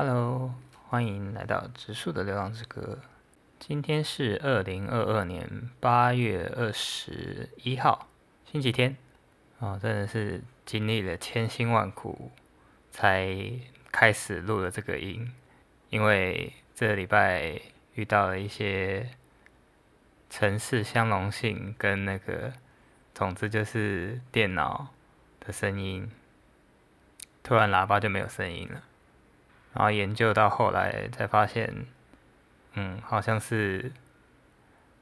Hello，欢迎来到植树的流浪之歌。今天是二零二二年八月二十一号，星期天。哦，真的是经历了千辛万苦才开始录了这个音，因为这礼拜遇到了一些城市相容性跟那个，总之就是电脑的声音，突然喇叭就没有声音了。然后研究到后来才发现，嗯，好像是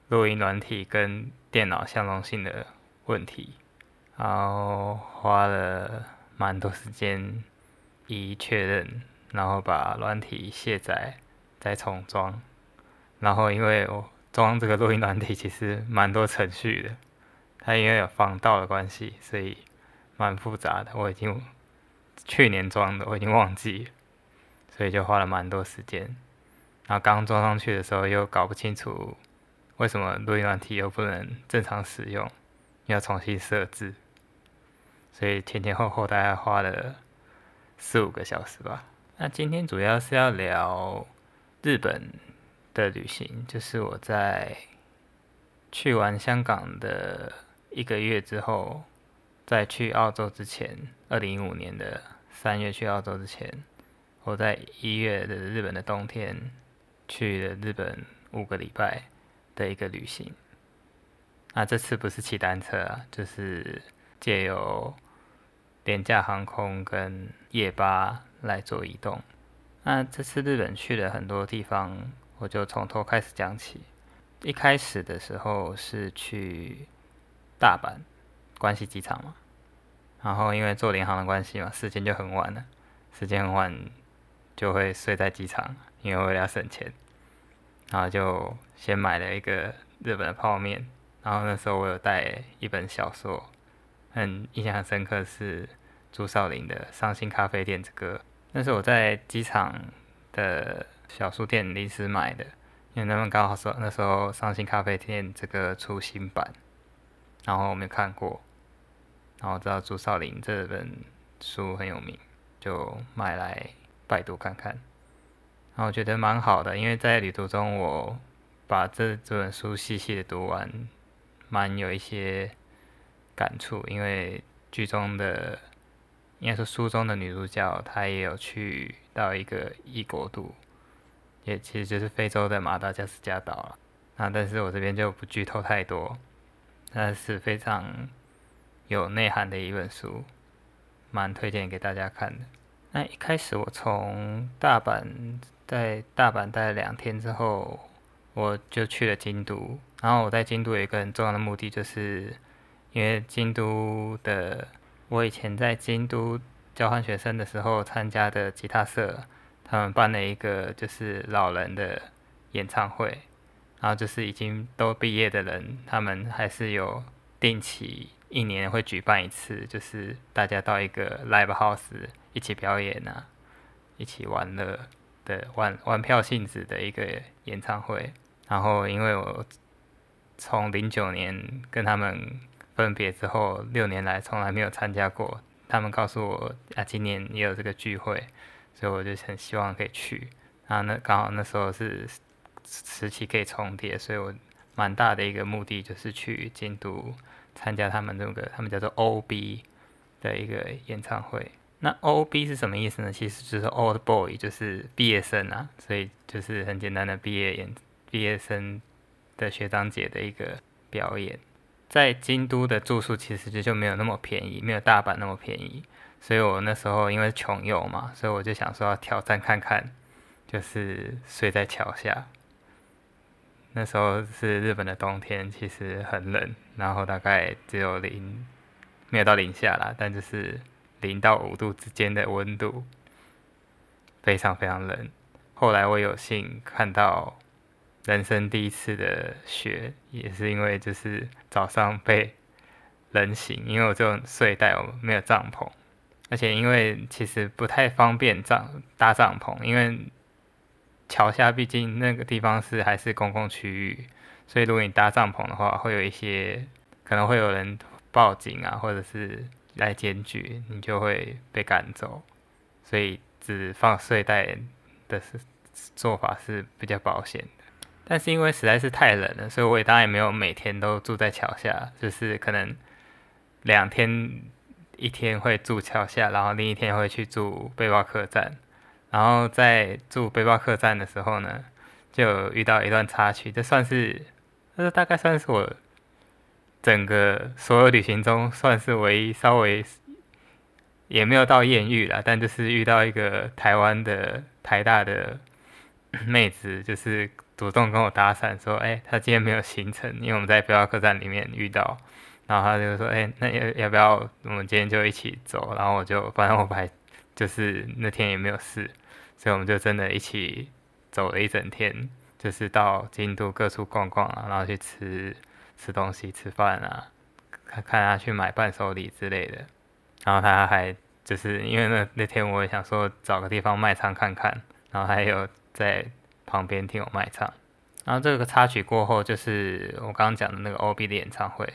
录音软体跟电脑相容性的问题。然后花了蛮多时间一一确认，然后把软体卸载再重装。然后因为我装这个录音软体其实蛮多程序的，它因为有防盗的关系，所以蛮复杂的。我已经去年装的，我已经忘记了。所以就花了蛮多时间，然后刚装上去的时候又搞不清楚为什么录音软体又不能正常使用，要重新设置，所以前前后后大概花了四五个小时吧。那今天主要是要聊日本的旅行，就是我在去完香港的一个月之后，在去澳洲之前，二零一五年的三月去澳洲之前。我在一月的日本的冬天去了日本五个礼拜的一个旅行。那这次不是骑单车啊，就是借由廉价航空跟夜巴来做移动。那这次日本去了很多地方，我就从头开始讲起。一开始的时候是去大阪关西机场嘛，然后因为坐联航的关系嘛，时间就很晚了，时间很晚。就会睡在机场，因为为了省钱，然后就先买了一个日本的泡面。然后那时候我有带一本小说，很印象很深刻是朱少林的《伤心咖啡店》这个，那是我在机场的小书店临时买的，因为他们刚好说那时候《伤心咖啡店》这个出新版，然后我没看过，然后知道朱少林这本书很有名，就买来。拜读看看，然后我觉得蛮好的，因为在旅途中我把这这本书细细的读完，蛮有一些感触。因为剧中的，应该说书中的女主角，她也有去到一个异国度，也其实就是非洲的马达加斯加岛了。那但是我这边就不剧透太多，但是非常有内涵的一本书，蛮推荐给大家看的。那一开始我从大阪在大阪待了两天之后，我就去了京都。然后我在京都有一个很重要的目的，就是因为京都的我以前在京都交换学生的时候参加的吉他社，他们办了一个就是老人的演唱会。然后就是已经都毕业的人，他们还是有定期一年会举办一次，就是大家到一个 live house。一起表演啊，一起玩乐的玩玩票性质的一个演唱会。然后，因为我从零九年跟他们分别之后，六年来从来没有参加过。他们告诉我啊，今年也有这个聚会，所以我就很希望可以去。然后那刚好那时候是时期可以重叠，所以我蛮大的一个目的就是去京都参加他们那个他们叫做 OB 的一个演唱会。那 O B 是什么意思呢？其实就是 Old Boy，就是毕业生啊，所以就是很简单的毕业演毕业生的学长姐的一个表演。在京都的住宿其实就就没有那么便宜，没有大阪那么便宜，所以我那时候因为穷游嘛，所以我就想说要挑战看看，就是睡在桥下。那时候是日本的冬天，其实很冷，然后大概只有零，没有到零下啦，但就是。零到五度之间的温度，非常非常冷。后来我有幸看到人生第一次的雪，也是因为就是早上被冷醒，因为我这种睡袋我没有帐篷，而且因为其实不太方便帐搭帐篷，因为桥下毕竟那个地方是还是公共区域，所以如果你搭帐篷的话，会有一些可能会有人报警啊，或者是。来检举，你就会被赶走，所以只放睡袋的是做法是比较保险的。但是因为实在是太冷了，所以我也当然也没有每天都住在桥下，就是可能两天一天会住桥下，然后另一天会去住背包客栈。然后在住背包客栈的时候呢，就遇到一段插曲，这算是，这大概算是我整个所有旅行中算是唯一稍微也没有到艳遇了，但就是遇到一个台湾的台大的 妹子，就是。主动跟我搭讪说：“哎，她今天没有行程，因为我们在背包客栈里面遇到。然后他就说：‘哎，那要要不要我们今天就一起走？’然后我就反正我不还就是那天也没有事，所以我们就真的一起走了一整天，就是到京都各处逛逛啊，然后去吃吃东西、吃饭啊，看看他去买伴手礼之类的。然后他还就是因为那那天我也想说找个地方卖唱看看，然后还有在。”旁边听我卖唱，然后这个插曲过后，就是我刚刚讲的那个 OB 的演唱会。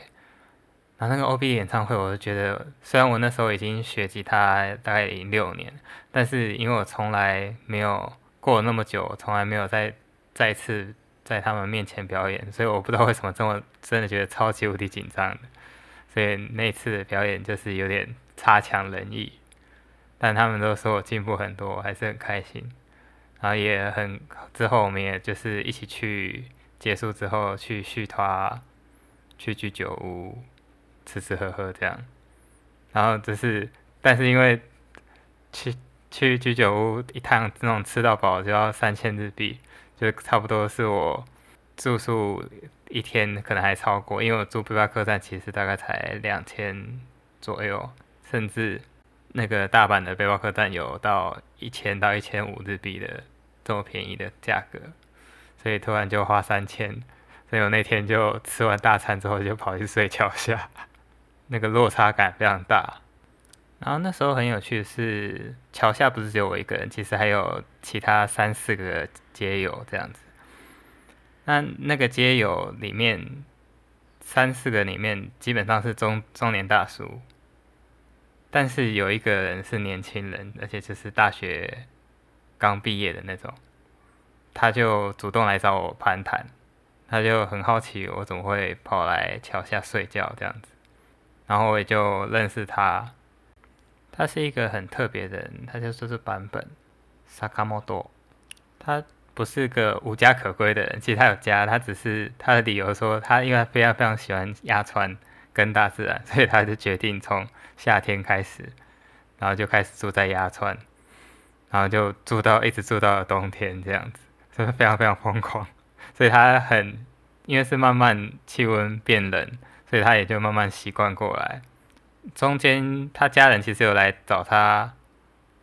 然后那个 OB 演唱会，我就觉得，虽然我那时候已经学吉他大概已经六年，但是因为我从来没有过了那么久，从来没有再再次在他们面前表演，所以我不知道为什么这么真的觉得超级无敌紧张的。所以那次的表演就是有点差强人意，但他们都说我进步很多，我还是很开心。然后也很之后，我们也就是一起去结束之后去续团，去居酒屋吃吃喝喝这样。然后只是，但是因为去去居酒屋一趟那种吃到饱就要三千日币，就差不多是我住宿一天可能还超过，因为我住背包客栈其实大概才两千左右，甚至那个大阪的背包客栈有到一千到一千五日币的。这么便宜的价格，所以突然就花三千，所以我那天就吃完大餐之后就跑去睡桥下，那个落差感非常大。然后那时候很有趣的是，桥下不是只有我一个人，其实还有其他三四个街友这样子。那那个街友里面，三四个里面基本上是中中年大叔，但是有一个人是年轻人，而且就是大学。刚毕业的那种，他就主动来找我攀谈，他就很好奇我怎么会跑来桥下睡觉这样子，然后我也就认识他，他是一个很特别的人，他就说是版本萨卡莫多他不是个无家可归的人，其实他有家，他只是他的理由说他因为他非常非常喜欢压川跟大自然，所以他就决定从夏天开始，然后就开始住在压川。然后就住到一直住到了冬天这样子，所以非常非常疯狂。所以他很，因为是慢慢气温变冷，所以他也就慢慢习惯过来。中间他家人其实有来找他，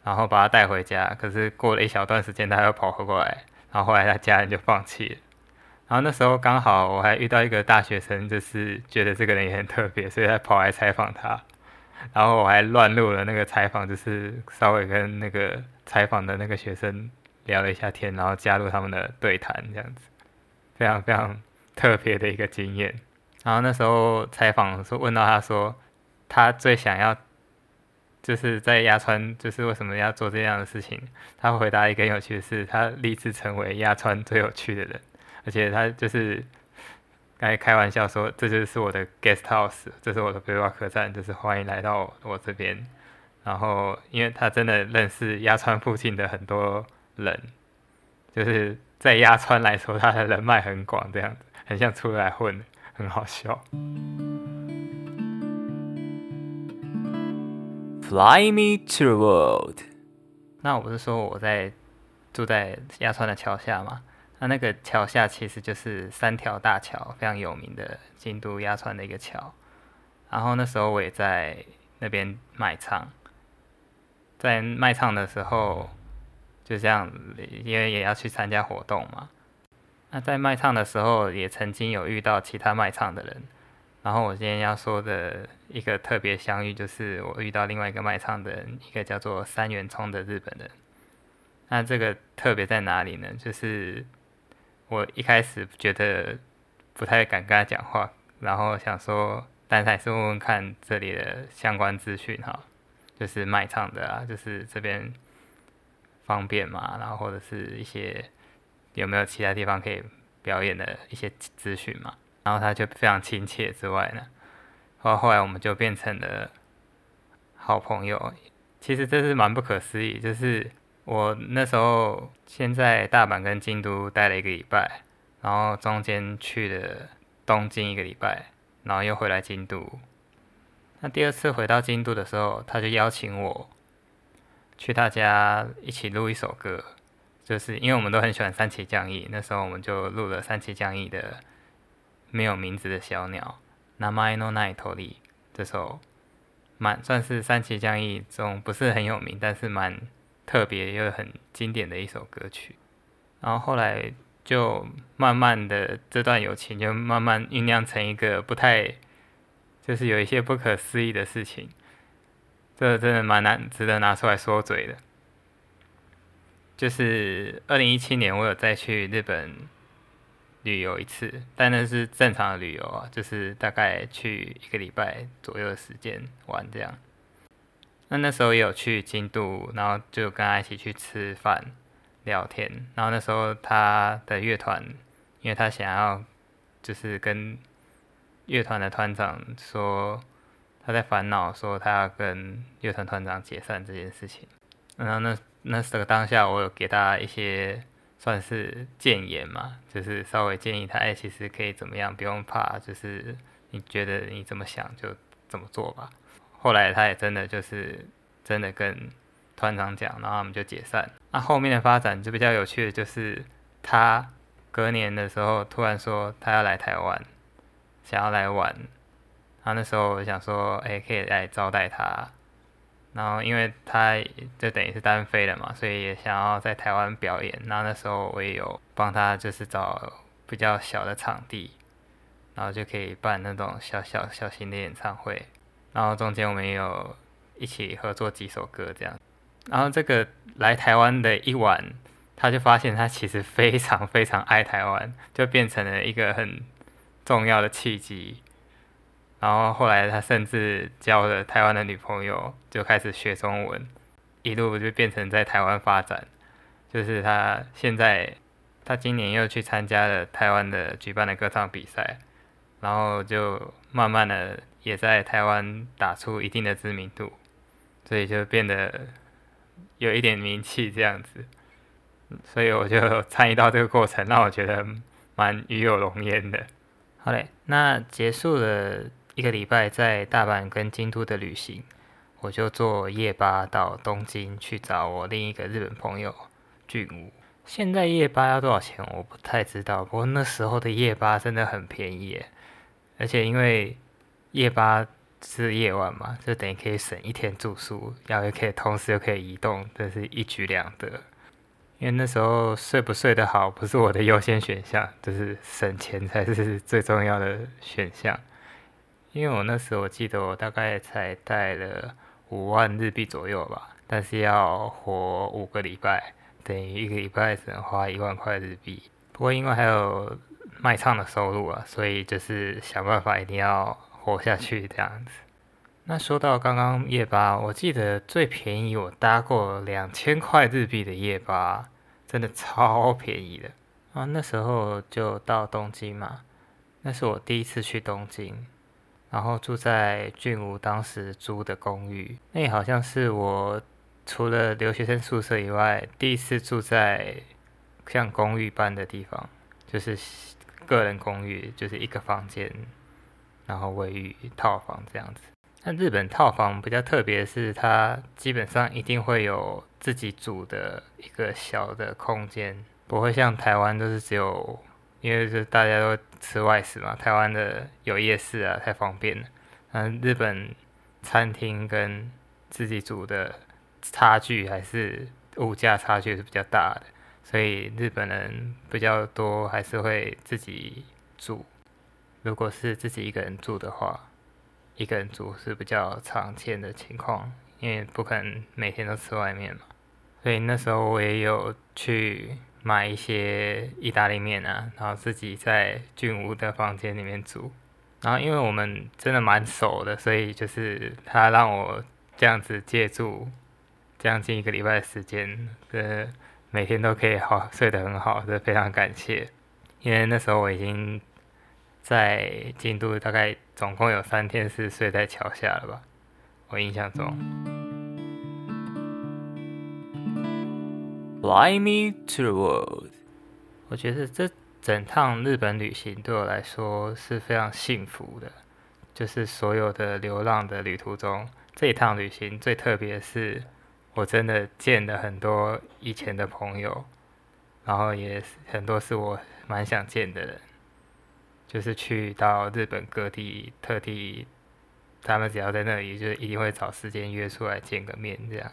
然后把他带回家。可是过了一小段时间，他又跑回过来，然后后来他家人就放弃了。然后那时候刚好我还遇到一个大学生，就是觉得这个人也很特别，所以他跑来采访他。然后我还乱录了那个采访，就是稍微跟那个采访的那个学生聊了一下天，然后加入他们的对谈，这样子，非常非常特别的一个经验。然后那时候采访说问到他说，他最想要就是在鸭川，就是为什么要做这样的事情？他回答一个有趣的是，他立志成为鸭川最有趣的人，而且他就是。该开玩笑说，这就是我的 guest house，这是我的背包客栈，就是欢迎来到我这边。然后，因为他真的认识鸭川附近的很多人，就是在鸭川来说，他的人脉很广，这样子，很像出来混的，很好笑。Fly me to the world。那我不是说我在住在鸭川的桥下吗？那那个桥下其实就是三条大桥，非常有名的京都鸭川的一个桥。然后那时候我也在那边卖唱，在卖唱的时候就这样，因为也要去参加活动嘛。那在卖唱的时候也曾经有遇到其他卖唱的人。然后我今天要说的一个特别相遇，就是我遇到另外一个卖唱的人，一个叫做三元聪的日本人。那这个特别在哪里呢？就是。我一开始觉得不太敢跟他讲话，然后想说，但是还是问问看这里的相关资讯哈，就是卖唱的啊，就是这边方便嘛，然后或者是一些有没有其他地方可以表演的一些资讯嘛，然后他就非常亲切之外呢，后后来我们就变成了好朋友。其实这是蛮不可思议，就是我那时候先在大阪跟京都待了一个礼拜，然后中间去了东京一个礼拜，然后又回来京都。那第二次回到京都的时候，他就邀请我去他家一起录一首歌，就是因为我们都很喜欢三崎将义，那时候我们就录了三崎将义的《没有名字的小鸟》那 mynonite 这首。蛮算是三崎将义中不是很有名，但是蛮特别又很经典的一首歌曲。然后后来就慢慢的这段友情就慢慢酝酿成一个不太，就是有一些不可思议的事情。这真的蛮难值得拿出来说嘴的。就是二零一七年我有再去日本。旅游一次，但那是正常的旅游啊，就是大概去一个礼拜左右的时间玩这样。那那时候也有去京都，然后就跟他一起去吃饭、聊天。然后那时候他的乐团，因为他想要就是跟乐团的团长说，他在烦恼说他要跟乐团团长解散这件事情。然后那那时候当下，我有给他一些。算是谏言嘛，就是稍微建议他，哎，其实可以怎么样，不用怕，就是你觉得你怎么想就怎么做吧。后来他也真的就是真的跟团长讲，然后我们就解散。那后面的发展就比较有趣的，就是他隔年的时候突然说他要来台湾，想要来玩。然后那时候我想说，哎，可以来招待他。然后，因为他就等于是单飞了嘛，所以也想要在台湾表演。然后那时候我也有帮他，就是找比较小的场地，然后就可以办那种小小小型的演唱会。然后中间我们也有一起合作几首歌这样。然后这个来台湾的一晚，他就发现他其实非常非常爱台湾，就变成了一个很重要的契机。然后后来他甚至交了台湾的女朋友，就开始学中文，一路就变成在台湾发展。就是他现在，他今年又去参加了台湾的举办的歌唱比赛，然后就慢慢的也在台湾打出一定的知名度，所以就变得有一点名气这样子。所以我就参与到这个过程，让我觉得蛮与有荣焉的。好嘞，那结束了。一个礼拜在大阪跟京都的旅行，我就坐夜巴到东京去找我另一个日本朋友俊武。现在夜巴要多少钱？我不太知道。不过那时候的夜巴真的很便宜，而且因为夜巴是夜晚嘛，就等于可以省一天住宿，然后又可以同时又可以移动，这是一举两得。因为那时候睡不睡得好不是我的优先选项，就是省钱才是最重要的选项。因为我那时候我记得我大概才带了五万日币左右吧，但是要活五个礼拜，等于一个礼拜只能花一万块日币。不过因为还有卖唱的收入啊，所以就是想办法一定要活下去这样子。那说到刚刚夜巴，我记得最便宜我搭过两千块日币的夜巴，真的超便宜的啊！那时候就到东京嘛，那是我第一次去东京。然后住在俊武当时租的公寓，那好像是我除了留学生宿舍以外，第一次住在像公寓般的地方，就是个人公寓，就是一个房间，然后卫浴套房这样子。那日本套房比较特别，是它基本上一定会有自己煮的一个小的空间，不会像台湾都是只有。因为是大家都吃外食嘛，台湾的有夜市啊，太方便了。嗯，日本餐厅跟自己煮的差距还是物价差距是比较大的，所以日本人比较多还是会自己煮。如果是自己一个人住的话，一个人住是比较常见的情况，因为不可能每天都吃外面嘛。所以那时候我也有去。买一些意大利面啊，然后自己在俊屋的房间里面煮。然后因为我们真的蛮熟的，所以就是他让我这样子借住将近一个礼拜的时间，呃，每天都可以好睡得很好，这非常感谢。因为那时候我已经在京都，大概总共有三天是睡在桥下了吧，我印象中。Fly me to the world，我觉得这整趟日本旅行对我来说是非常幸福的，就是所有的流浪的旅途中，这一趟旅行最特别是。我真的见了很多以前的朋友，然后也很多是我蛮想见的人，就是去到日本各地，特地他们只要在那里，就一定会找时间约出来见个面这样。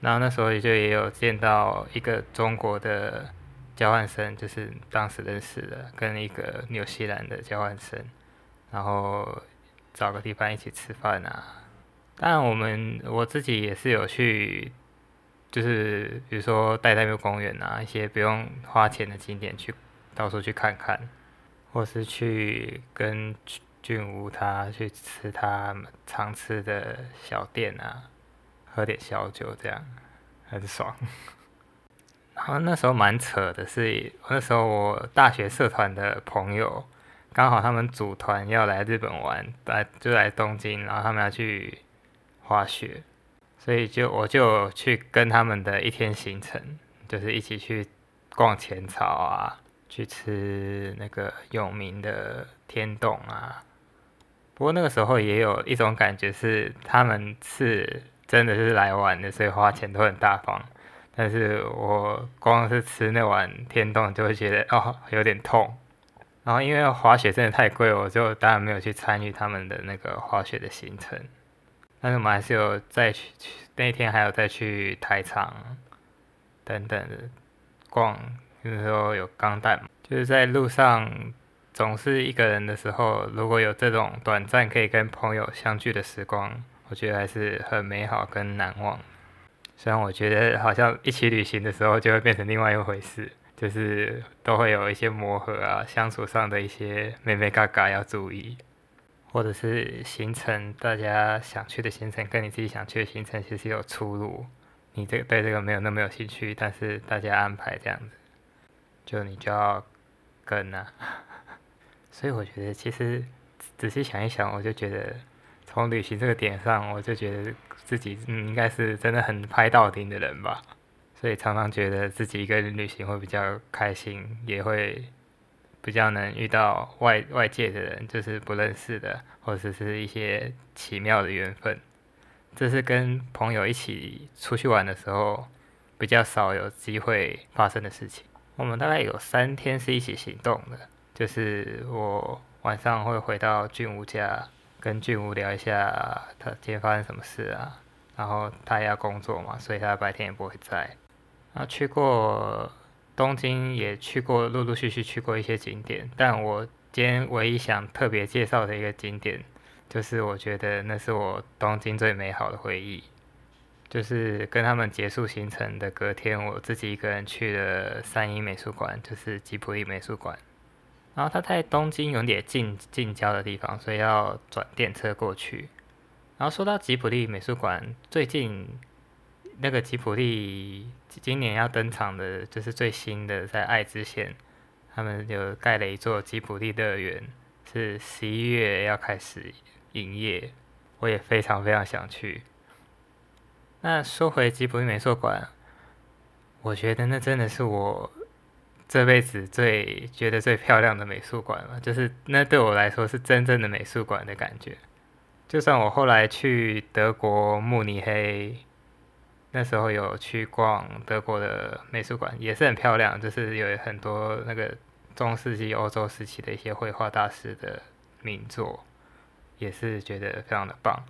然后那时候也就也有见到一个中国的交换生，就是当时认识的，跟一个纽西兰的交换生，然后找个地方一起吃饭啊。当然，我们我自己也是有去，就是比如说带代表公园啊，一些不用花钱的景点去到处去看看，或是去跟俊武他去吃他常吃的小店啊，喝点小酒这样，很爽。然后那时候蛮扯的是，那时候我大学社团的朋友刚好他们组团要来日本玩，来就来东京，然后他们要去。滑雪，所以就我就去跟他们的一天行程，就是一起去逛浅草啊，去吃那个有名的天洞啊。不过那个时候也有一种感觉是，他们是真的是来玩的，所以花钱都很大方。但是我光是吃那碗天洞就会觉得哦有点痛。然后因为滑雪真的太贵，我就当然没有去参与他们的那个滑雪的行程。但是我们还是有再去那天还有再去台场等等的逛，就是说有钢弹，就是在路上总是一个人的时候，如果有这种短暂可以跟朋友相聚的时光，我觉得还是很美好跟难忘。虽然我觉得好像一起旅行的时候就会变成另外一回事，就是都会有一些磨合啊，相处上的一些妹妹嘎嘎要注意。或者是行程，大家想去的行程跟你自己想去的行程其实有出入。你这个对这个没有那么有兴趣，但是大家安排这样子，就你就要跟啊。所以我觉得其实仔细想一想，我就觉得从旅行这个点上，我就觉得自己嗯应该是真的很拍到顶的人吧。所以常常觉得自己一个人旅行会比较开心，也会。比较能遇到外外界的人，就是不认识的，或者是一些奇妙的缘分。这是跟朋友一起出去玩的时候比较少有机会发生的事情。我们大概有三天是一起行动的，就是我晚上会回到俊武家，跟俊武聊一下他今天发生什么事啊，然后他也要工作嘛，所以他白天也不会在。然后去过。东京也去过，陆陆续续去过一些景点，但我今天唯一想特别介绍的一个景点，就是我觉得那是我东京最美好的回忆，就是跟他们结束行程的隔天，我自己一个人去了三一美术馆，就是吉普力美术馆。然后它在东京有点近近郊的地方，所以要转电车过去。然后说到吉普力美术馆，最近。那个吉普力今年要登场的，就是最新的，在爱知县，他们有盖了一座吉普力乐园，是十一月要开始营业，我也非常非常想去。那说回吉普力美术馆，我觉得那真的是我这辈子最觉得最漂亮的美术馆了，就是那对我来说是真正的美术馆的感觉。就算我后来去德国慕尼黑。那时候有去逛德国的美术馆，也是很漂亮，就是有很多那个中世纪欧洲时期的一些绘画大师的名作，也是觉得非常的棒。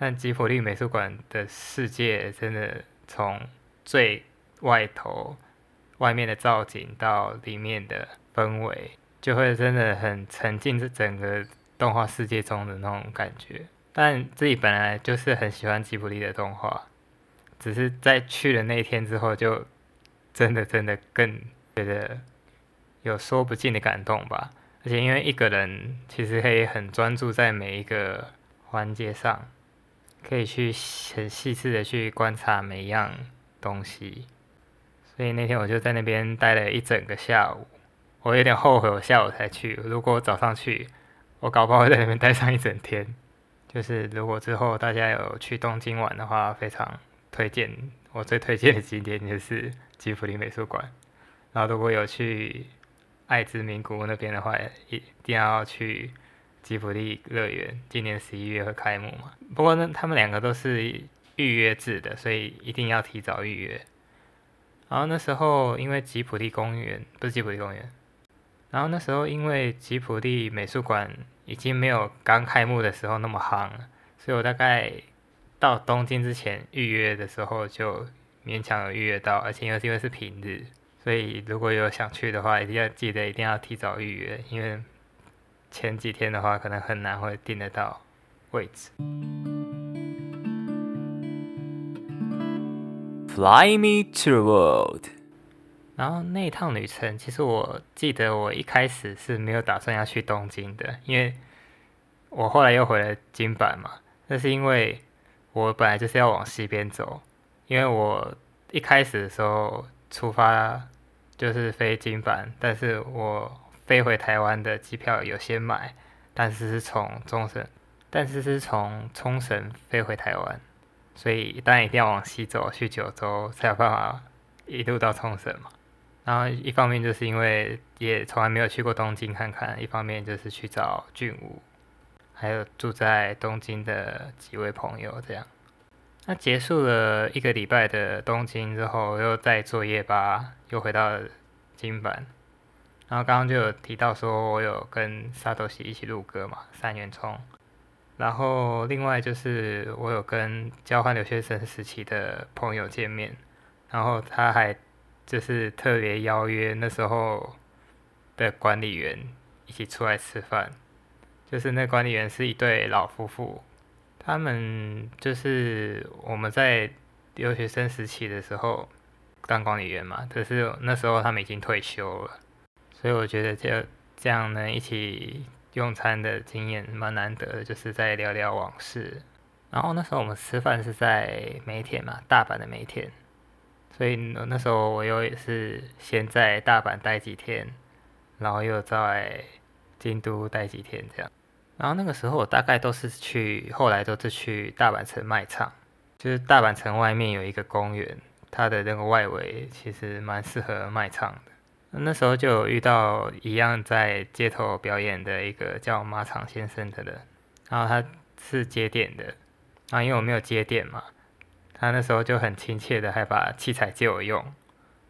但吉普力美术馆的世界真的从最外头外面的造景到里面的氛围，就会真的很沉浸在整个动画世界中的那种感觉。但自己本来就是很喜欢吉卜力的动画。只是在去了那一天之后，就真的真的更觉得有说不尽的感动吧。而且因为一个人其实可以很专注在每一个环节上，可以去很细致的去观察每一样东西。所以那天我就在那边待了一整个下午，我有点后悔我下午才去。如果我早上去，我搞不好会在那边待上一整天。就是如果之后大家有去东京玩的话，非常推荐。我最推荐的景点就是吉卜力美术馆。然后如果有去爱知名古屋那边的话，一定要去吉卜力乐园。今年十一月会开幕嘛？不过呢，他们两个都是预约制的，所以一定要提早预约。然后那时候因为吉普力公园不是吉普力公园，然后那时候因为吉普力美术馆已经没有刚开幕的时候那么夯，所以我大概到东京之前预约的时候就勉强有预约到，而且又是因为是平日，所以如果有想去的话，一定要记得一定要提早预约，因为前几天的话可能很难会订得到位置。Fly me to the world。然后那一趟旅程，其实我记得我一开始是没有打算要去东京的，因为我后来又回了金板嘛。那是因为我本来就是要往西边走，因为我一开始的时候出发就是飞金板，但是我飞回台湾的机票有先买，但是是从冲绳，但是是从冲绳飞回台湾。所以当然一定要往西走，去九州才有办法一路到冲绳嘛。然后一方面就是因为也从来没有去过东京看看，一方面就是去找俊武，还有住在东京的几位朋友这样。那结束了一个礼拜的东京之后，又再坐夜巴又回到金板。然后刚刚就有提到说我有跟沙斗喜一起录歌嘛，三元冲。然后另外就是我有跟交换留学生时期的朋友见面，然后他还就是特别邀约那时候的管理员一起出来吃饭，就是那管理员是一对老夫妇，他们就是我们在留学生时期的时候当管理员嘛，可是那时候他们已经退休了，所以我觉得就这样呢一起。用餐的经验蛮难得的，就是在聊聊往事。然后那时候我们吃饭是在梅田嘛，大阪的梅田。所以那时候我又也是先在大阪待几天，然后又在京都待几天这样。然后那个时候我大概都是去，后来都是去大阪城卖唱。就是大阪城外面有一个公园，它的那个外围其实蛮适合卖唱的。那时候就有遇到一样在街头表演的一个叫马场先生的人，然后他是接电的，啊，因为我没有接电嘛，他那时候就很亲切的还把器材借我用，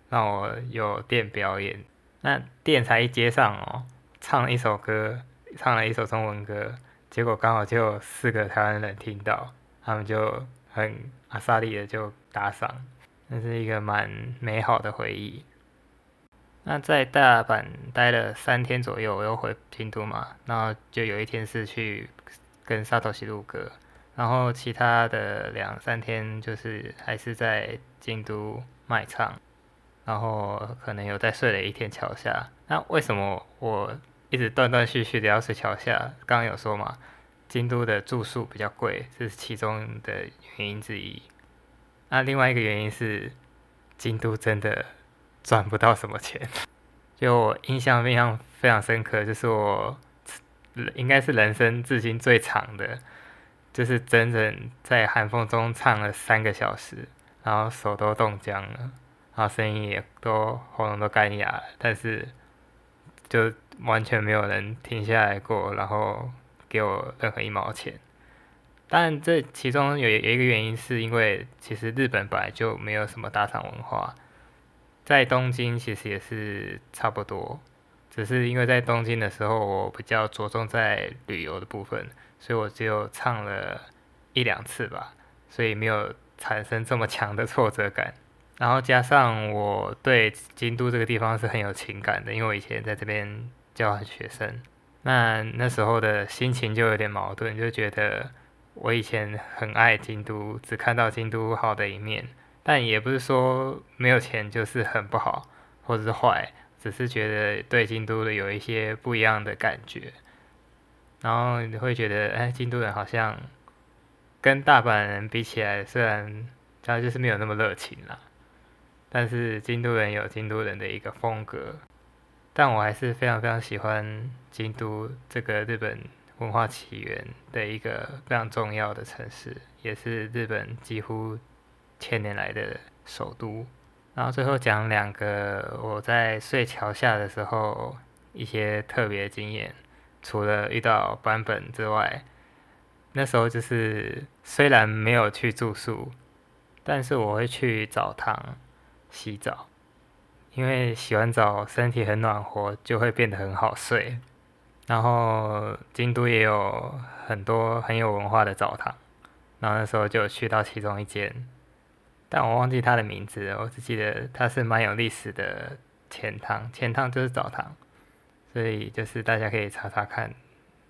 让我有电表演。那电才一接上哦，唱了一首歌，唱了一首中文歌，结果刚好就有四个台湾人听到，他们就很阿萨利的就打赏，那是一个蛮美好的回忆。那在大阪待了三天左右，我又回京都嘛，然后就有一天是去跟沙头西录歌，然后其他的两三天就是还是在京都卖唱，然后可能有再睡了一天桥下。那为什么我一直断断续续的要睡桥下？刚刚有说嘛，京都的住宿比较贵，这是其中的原因之一。那另外一个原因是京都真的。赚不到什么钱，就我印象非常非常深刻，就是我应该是人生至今最长的，就是整整在寒风中唱了三个小时，然后手都冻僵了，然后声音也都喉咙都干哑了，但是就完全没有人停下来过，然后给我任何一毛钱。但，这其中有有一个原因，是因为其实日本本来就没有什么大厂文化。在东京其实也是差不多，只是因为在东京的时候我比较着重在旅游的部分，所以我只有唱了一两次吧，所以没有产生这么强的挫折感。然后加上我对京都这个地方是很有情感的，因为我以前在这边教学生，那那时候的心情就有点矛盾，就觉得我以前很爱京都，只看到京都好的一面。但也不是说没有钱就是很不好，或者是坏，只是觉得对京都的有一些不一样的感觉，然后你会觉得，哎，京都人好像跟大阪人比起来，虽然他就是没有那么热情啦，但是京都人有京都人的一个风格。但我还是非常非常喜欢京都这个日本文化起源的一个非常重要的城市，也是日本几乎千年来的首都。然后最后讲两个我在睡桥下的时候一些特别经验，除了遇到版本之外，那时候就是虽然没有去住宿，但是我会去澡堂洗澡。因为洗完澡身体很暖和，就会变得很好睡。然后京都也有很多很有文化的澡堂，然后那时候就去到其中一间，但我忘记它的名字，我只记得它是蛮有历史的钱汤，钱汤就是澡堂，所以就是大家可以查查看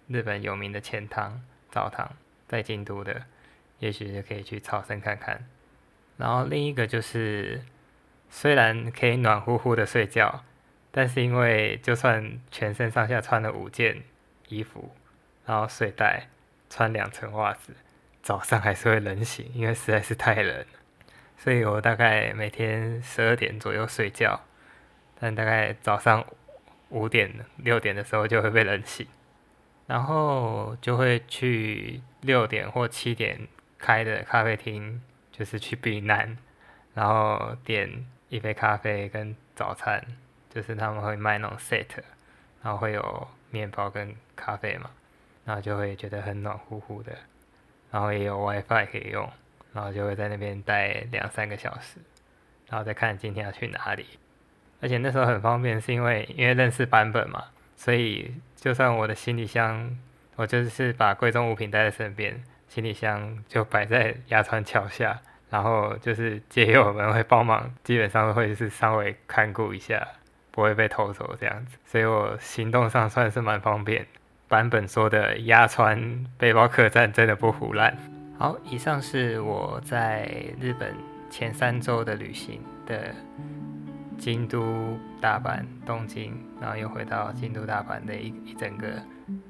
日本有名的钱汤澡堂在京都的，也许就可以去朝圣看看。然后另一个就是。虽然可以暖乎乎的睡觉，但是因为就算全身上下穿了五件衣服，然后睡袋穿两层袜子，早上还是会冷醒，因为实在是太冷。所以我大概每天十二点左右睡觉，但大概早上五点六点的时候就会被冷醒，然后就会去六点或七点开的咖啡厅，就是去避难，然后点。一杯咖啡跟早餐，就是他们会卖那种 set，然后会有面包跟咖啡嘛，然后就会觉得很暖乎乎的，然后也有 WiFi 可以用，然后就会在那边待两三个小时，然后再看今天要去哪里。而且那时候很方便，是因为因为认识版本嘛，所以就算我的行李箱，我就是把贵重物品带在身边，行李箱就摆在鸭川桥下。然后就是街友们会帮忙，基本上会是稍微看顾一下，不会被偷走这样子，所以我行动上算是蛮方便。版本说的压川背包客栈真的不胡乱。好，以上是我在日本前三周的旅行的京都、大阪、东京，然后又回到京都、大阪的一一整个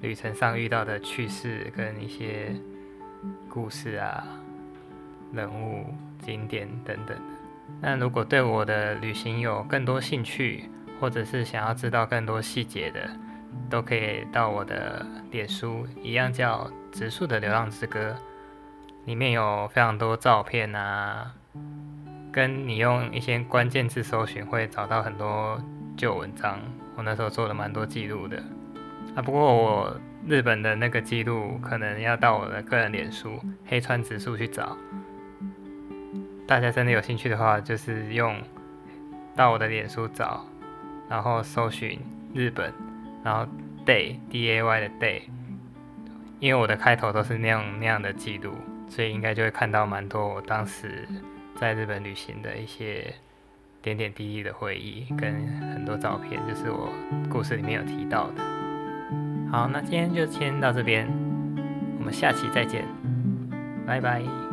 旅程上遇到的趣事跟一些故事啊。人物、景点等等。那如果对我的旅行有更多兴趣，或者是想要知道更多细节的，都可以到我的脸书，一样叫“植树的流浪之歌”，里面有非常多照片啊，跟你用一些关键字搜寻会找到很多旧文章。我那时候做了蛮多记录的啊，不过我日本的那个记录可能要到我的个人脸书“黑川直树”去找。大家真的有兴趣的话，就是用到我的脸书找，然后搜寻日本，然后 day d a y 的 day，因为我的开头都是那样那样的记录，所以应该就会看到蛮多我当时在日本旅行的一些点点滴滴的回忆，跟很多照片，就是我故事里面有提到的。好，那今天就先到这边，我们下期再见，拜拜。